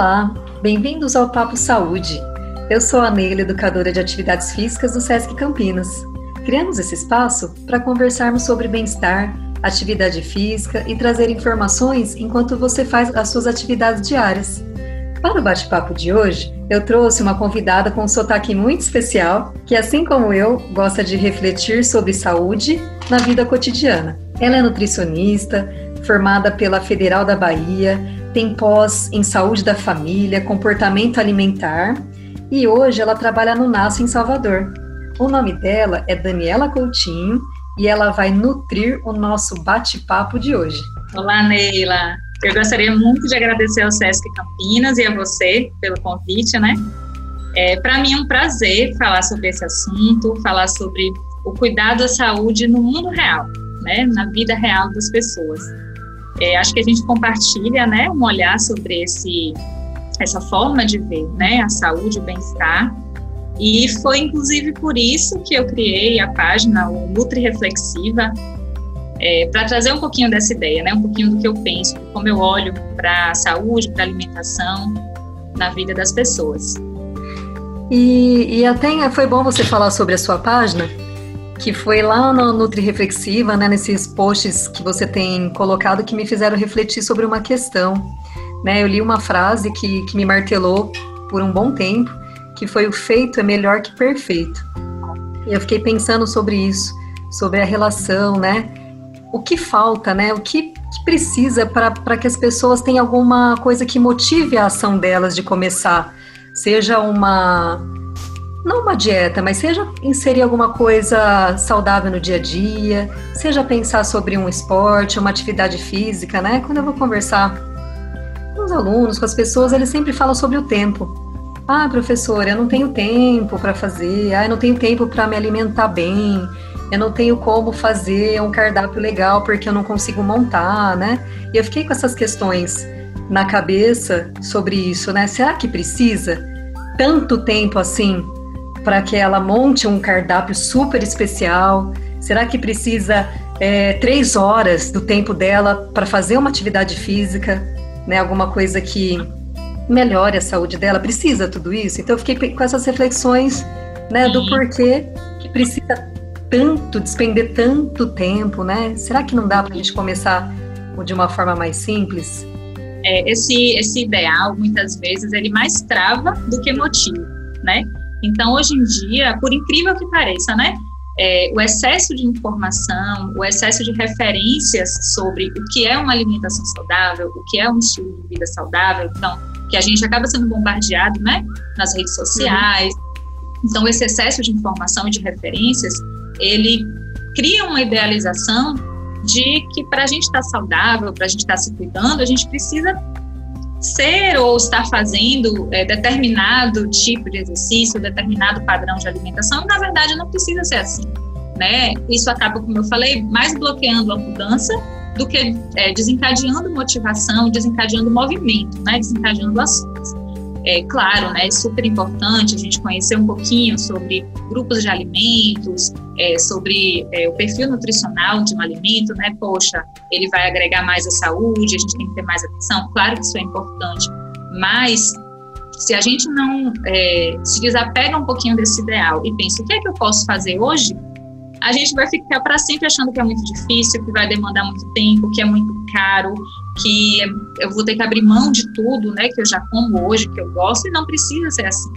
Olá, bem-vindos ao Papo Saúde. Eu sou a Neila, educadora de atividades físicas do SESC Campinas. Criamos esse espaço para conversarmos sobre bem-estar, atividade física e trazer informações enquanto você faz as suas atividades diárias. Para o bate-papo de hoje, eu trouxe uma convidada com um sotaque muito especial, que, assim como eu, gosta de refletir sobre saúde na vida cotidiana. Ela é nutricionista, formada pela Federal da Bahia, tem pós em saúde da família, comportamento alimentar e hoje ela trabalha no NASO em Salvador. O nome dela é Daniela Coutinho e ela vai nutrir o nosso bate-papo de hoje. Olá, Neila. Eu gostaria muito de agradecer ao Sesc Campinas e a você pelo convite, né? É, Para mim é um prazer falar sobre esse assunto, falar sobre o cuidado à saúde no mundo real, né? Na vida real das pessoas. É, acho que a gente compartilha, né, um olhar sobre esse, essa forma de ver, né, a saúde, o bem-estar. E foi inclusive por isso que eu criei a página o Nutri Reflexiva, é, para trazer um pouquinho dessa ideia, né, um pouquinho do que eu penso, como eu olho para a saúde, para a alimentação na vida das pessoas. E, e até foi bom você falar sobre a sua página, que foi lá no Nutri Reflexiva, né, nesses posts que você tem colocado que me fizeram refletir sobre uma questão. Né? Eu li uma frase que, que me martelou por um bom tempo, que foi o feito é melhor que perfeito. E eu fiquei pensando sobre isso, sobre a relação, né? O que falta, né? O que, que precisa para que as pessoas tenham alguma coisa que motive a ação delas de começar? Seja uma não uma dieta, mas seja inserir alguma coisa saudável no dia a dia, seja pensar sobre um esporte, uma atividade física, né? Quando eu vou conversar com os alunos, com as pessoas, eles sempre falam sobre o tempo. Ah, professora, eu não tenho tempo para fazer, ah, eu não tenho tempo para me alimentar bem, eu não tenho como fazer um cardápio legal porque eu não consigo montar, né? E eu fiquei com essas questões na cabeça sobre isso, né? Será que precisa tanto tempo assim para que ela monte um cardápio super especial? Será que precisa é, três horas do tempo dela para fazer uma atividade física, né? Alguma coisa que melhore a saúde dela? Precisa tudo isso? Então eu fiquei com essas reflexões, né, do porquê que precisa tanto despender tanto tempo, né? Será que não dá para a gente começar de uma forma mais simples? É, esse esse ideal muitas vezes ele mais trava do que motiva, né? Então, hoje em dia, por incrível que pareça, né? É, o excesso de informação, o excesso de referências sobre o que é uma alimentação saudável, o que é um estilo de vida saudável, então, que a gente acaba sendo bombardeado, né, nas redes sociais. Uhum. Então, esse excesso de informação e de referências, ele cria uma idealização de que para a gente estar tá saudável, para a gente estar tá se cuidando, a gente precisa ser ou estar fazendo é, determinado tipo de exercício, determinado padrão de alimentação, na verdade não precisa ser assim, né? Isso acaba, como eu falei, mais bloqueando a mudança do que é, desencadeando motivação, desencadeando movimento, né? Desencadeando ações. É claro, né, é super importante a gente conhecer um pouquinho sobre grupos de alimentos, é, sobre é, o perfil nutricional de um alimento, né? Poxa, ele vai agregar mais à saúde, a gente tem que ter mais atenção. Claro que isso é importante, mas se a gente não é, se desapega um pouquinho desse ideal e pensa o que é que eu posso fazer hoje, a gente vai ficar para sempre achando que é muito difícil, que vai demandar muito tempo, que é muito caro, que eu vou ter que abrir mão de tudo, né, que eu já como hoje, que eu gosto, e não precisa ser assim.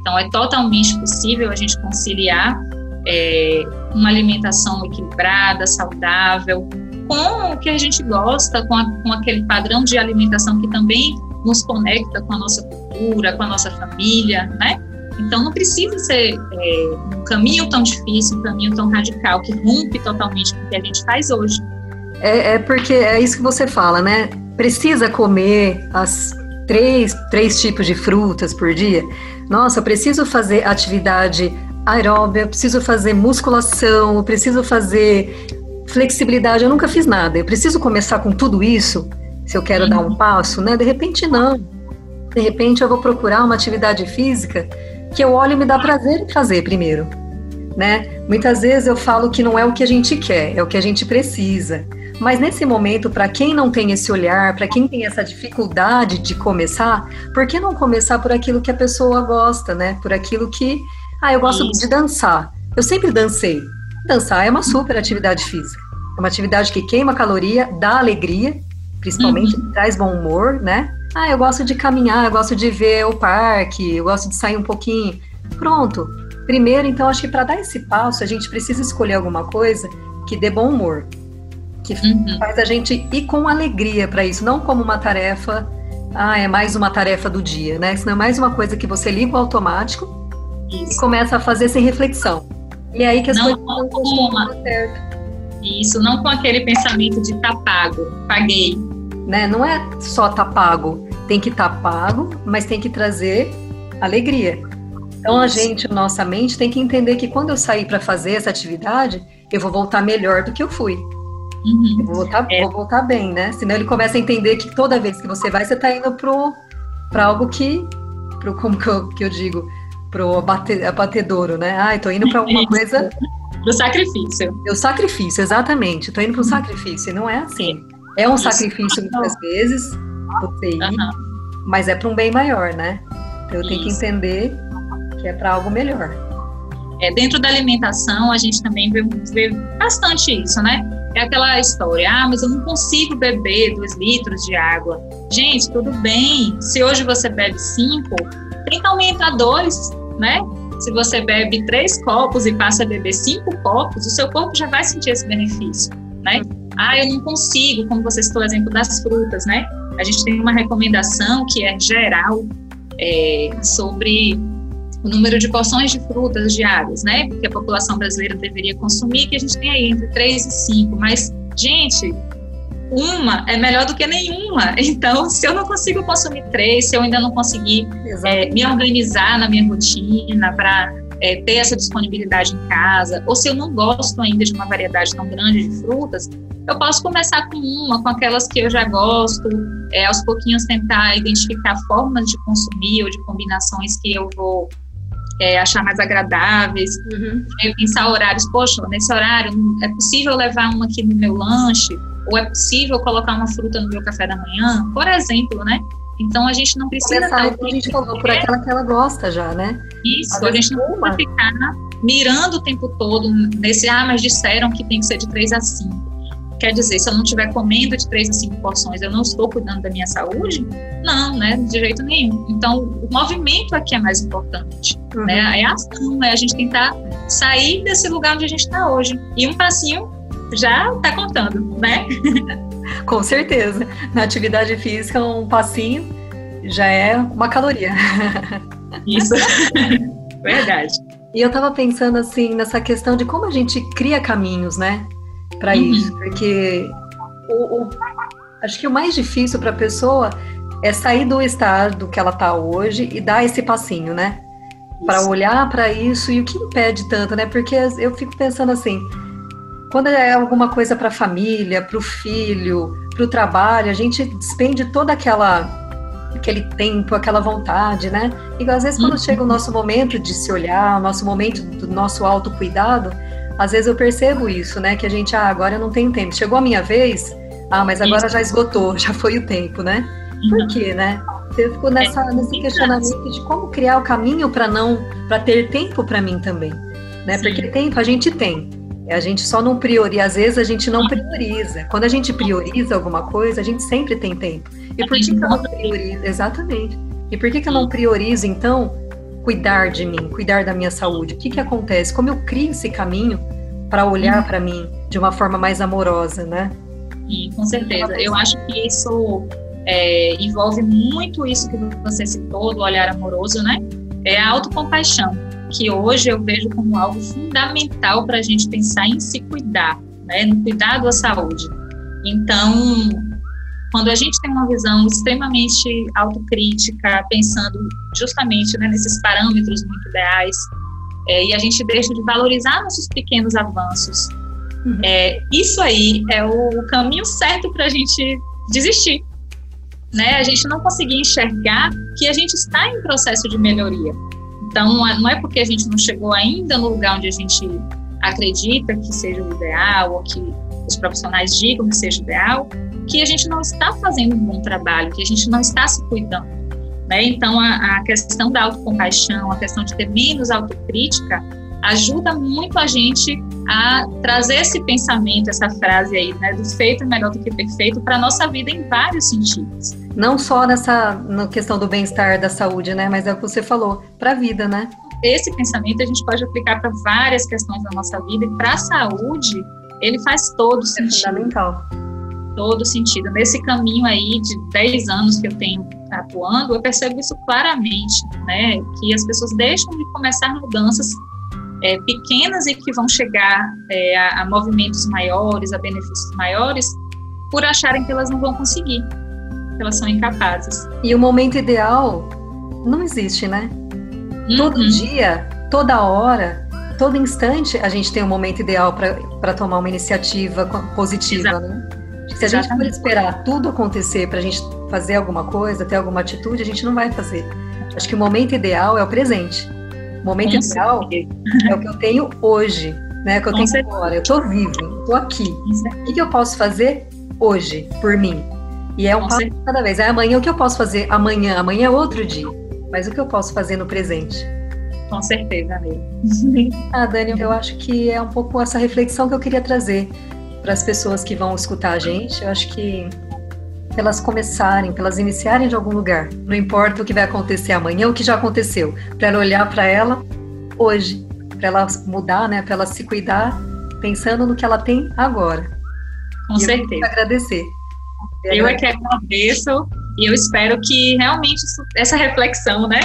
Então, é totalmente possível a gente conciliar é, uma alimentação equilibrada, saudável, com o que a gente gosta, com, a, com aquele padrão de alimentação que também nos conecta com a nossa cultura, com a nossa família, né? Então não precisa ser é, um caminho tão difícil, um caminho tão radical que rompe totalmente com o que a gente faz hoje. É, é porque é isso que você fala, né? Precisa comer as três, três tipos de frutas por dia. Nossa, eu preciso fazer atividade aeróbica, eu preciso fazer musculação, eu preciso fazer flexibilidade. Eu nunca fiz nada. Eu preciso começar com tudo isso se eu quero uhum. dar um passo, né? De repente não. De repente eu vou procurar uma atividade física que eu olho e me dá prazer em fazer primeiro. né? Muitas vezes eu falo que não é o que a gente quer, é o que a gente precisa. Mas nesse momento, para quem não tem esse olhar, para quem tem essa dificuldade de começar, por que não começar por aquilo que a pessoa gosta, né? Por aquilo que, ah, eu gosto Isso. de dançar. Eu sempre dancei. Dançar é uma super atividade física. É uma atividade que queima caloria, dá alegria, principalmente uhum. traz bom humor, né? Ah, eu gosto de caminhar, eu gosto de ver o parque, eu gosto de sair um pouquinho. Pronto. Primeiro, então, acho que para dar esse passo, a gente precisa escolher alguma coisa que dê bom humor, que uhum. faz a gente ir com alegria para isso, não como uma tarefa, ah, é mais uma tarefa do dia, né? Senão é mais uma coisa que você liga o automático isso. e começa a fazer sem reflexão. E é aí que as não, coisas não certo. Isso, não com aquele pensamento de tá pago, paguei. Né? Não é só tá pago, tem que estar tá pago, mas tem que trazer alegria. Então a gente, nossa mente, tem que entender que quando eu sair para fazer essa atividade, eu vou voltar melhor do que eu fui. Uhum. Vou voltar, é. vou voltar bem, né? Senão ele começa a entender que toda vez que você vai, você está indo para algo que, pro, como que eu, que eu digo, pro abate, abatedouro, né? Ah, estou indo para alguma coisa. Pro sacrifício. O sacrifício, exatamente. Estou indo para o sacrifício. E não é assim. É um sacrifício muitas vezes, você ir, uhum. mas é para um bem maior, né? Então eu tenho que entender que é para algo melhor. É, dentro da alimentação, a gente também vê, vê, bastante isso, né? É aquela história, ah, mas eu não consigo beber dois litros de água. Gente, tudo bem. Se hoje você bebe cinco, tenta aumentar dois, né? Se você bebe três copos e passa a beber cinco copos, o seu corpo já vai sentir esse benefício, né? Ah, eu não consigo, como você citou o exemplo das frutas, né? A gente tem uma recomendação que é geral é, sobre o número de porções de frutas diárias, né? Que a população brasileira deveria consumir, que a gente tem aí entre 3 e 5. Mas, gente, uma é melhor do que nenhuma. Então, se eu não consigo consumir três, se eu ainda não conseguir é, me organizar na minha rotina para é, ter essa disponibilidade em casa, ou se eu não gosto ainda de uma variedade tão grande de frutas, eu posso começar com uma, com aquelas que eu já gosto, é, aos pouquinhos tentar identificar formas de consumir ou de combinações que eu vou é, achar mais agradáveis, uhum. é, pensar horários, poxa, nesse horário é possível levar uma aqui no meu lanche, ou é possível colocar uma fruta no meu café da manhã, por exemplo, né? Então a gente não precisa Começar, estar. A gente falou por aquela que ela gosta já, né? Isso, a, a gente não precisa ficar mirando o tempo todo nesse, ah, mas disseram que tem que ser de 3 a 5. Quer dizer, se eu não estiver comendo de três a cinco porções, eu não estou cuidando da minha saúde? Não, né? De jeito nenhum. Então, o movimento aqui é mais importante. Uhum. Né? É a ação, é a gente tentar sair desse lugar onde a gente está hoje. E um passinho já está contando, né? Com certeza. Na atividade física, um passinho já é uma caloria. Isso. Verdade. E eu estava pensando assim nessa questão de como a gente cria caminhos, né? Para uhum. isso, porque o, o, acho que o mais difícil para a pessoa é sair do estado que ela está hoje e dar esse passinho, né? Para olhar para isso e o que impede tanto, né? Porque eu fico pensando assim, quando é alguma coisa para a família, para o filho, para o trabalho, a gente despende toda aquela aquele tempo, aquela vontade, né? E às vezes quando uhum. chega o nosso momento de se olhar, o nosso momento do nosso autocuidado, às vezes eu percebo isso, né? Que a gente, ah, agora eu não tenho tempo. Chegou a minha vez, ah, mas agora já esgotou, já foi o tempo, né? Por uhum. quê, né? Eu fico nessa, é, nesse questionamento de como criar o caminho para não, para ter tempo para mim também, né? Sim. Porque tempo a gente tem, a gente só não prioriza, às vezes a gente não prioriza. Quando a gente prioriza alguma coisa, a gente sempre tem tempo. E por que, que eu não priorizo? Exatamente. E por que, que eu não priorizo, então, cuidar de mim, cuidar da minha saúde. O que, que acontece? Como eu crio esse caminho para olhar para mim de uma forma mais amorosa, né? E, com certeza. Eu acho que isso é, envolve muito isso que você citou, do olhar amoroso, né? É a autocompaixão, que hoje eu vejo como algo fundamental para a gente pensar em se cuidar, né? No cuidado da saúde. Então, quando a gente tem uma visão extremamente autocrítica, pensando justamente né, nesses parâmetros muito ideais, é, e a gente deixa de valorizar nossos pequenos avanços, uhum. é, isso aí é o, o caminho certo para a gente desistir. Né? A gente não conseguir enxergar que a gente está em processo de melhoria. Então, não é porque a gente não chegou ainda no lugar onde a gente acredita que seja o ideal, ou que os profissionais digam que seja ideal, que a gente não está fazendo um bom trabalho, que a gente não está se cuidando. Né? Então, a, a questão da autocompaixão, a questão de ter menos autocrítica, ajuda muito a gente a trazer esse pensamento, essa frase aí, né, do feito é melhor do que perfeito para a nossa vida em vários sentidos. Não só nessa na questão do bem-estar, da saúde, né, mas é o que você falou, para a vida, né? Esse pensamento a gente pode aplicar para várias questões da nossa vida e para a saúde ele faz todo é sentido. Fundamental. Todo sentido. Nesse caminho aí de 10 anos que eu tenho atuando, eu percebo isso claramente, né? Que as pessoas deixam de começar mudanças é, pequenas e que vão chegar é, a, a, movimentos maiores, a benefícios maiores, por acharem que elas não vão conseguir, elas são incapazes. E o momento ideal não existe, né? Uhum. Todo dia, toda hora, todo instante, a gente tem um momento ideal para tomar uma iniciativa positiva, Exato. né? Se a gente for esperar tudo acontecer para a gente fazer alguma coisa, ter alguma atitude, a gente não vai fazer. Acho que o momento ideal é o presente. O momento Com ideal certeza. é o que eu tenho hoje, né? Que eu Com tenho certeza. agora. Eu estou vivo, estou aqui. O que eu posso fazer hoje por mim? E é um passo cada vez. É amanhã o que eu posso fazer amanhã? Amanhã é outro dia. Mas o que eu posso fazer no presente? Com certeza, amiga. ah, Dani, eu acho que é um pouco essa reflexão que eu queria trazer para as pessoas que vão escutar a gente. Eu acho que elas começarem, elas iniciarem de algum lugar. Não importa o que vai acontecer amanhã, o que já aconteceu, para ela olhar para ela hoje, para ela mudar, né, para ela se cuidar, pensando no que ela tem agora. Com e certeza. Eu agradecer. Eu é que agradeço e eu espero que realmente isso, essa reflexão, né,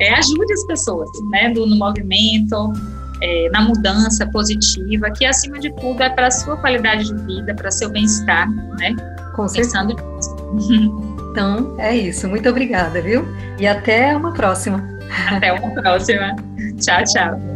é, ajude as pessoas, né, no, no movimento, é, na mudança positiva, que acima de tudo é para a sua qualidade de vida, para seu bem-estar, né? Com certeza. Então, é isso. Muito obrigada, viu? E até uma próxima. Até uma próxima. tchau, tchau.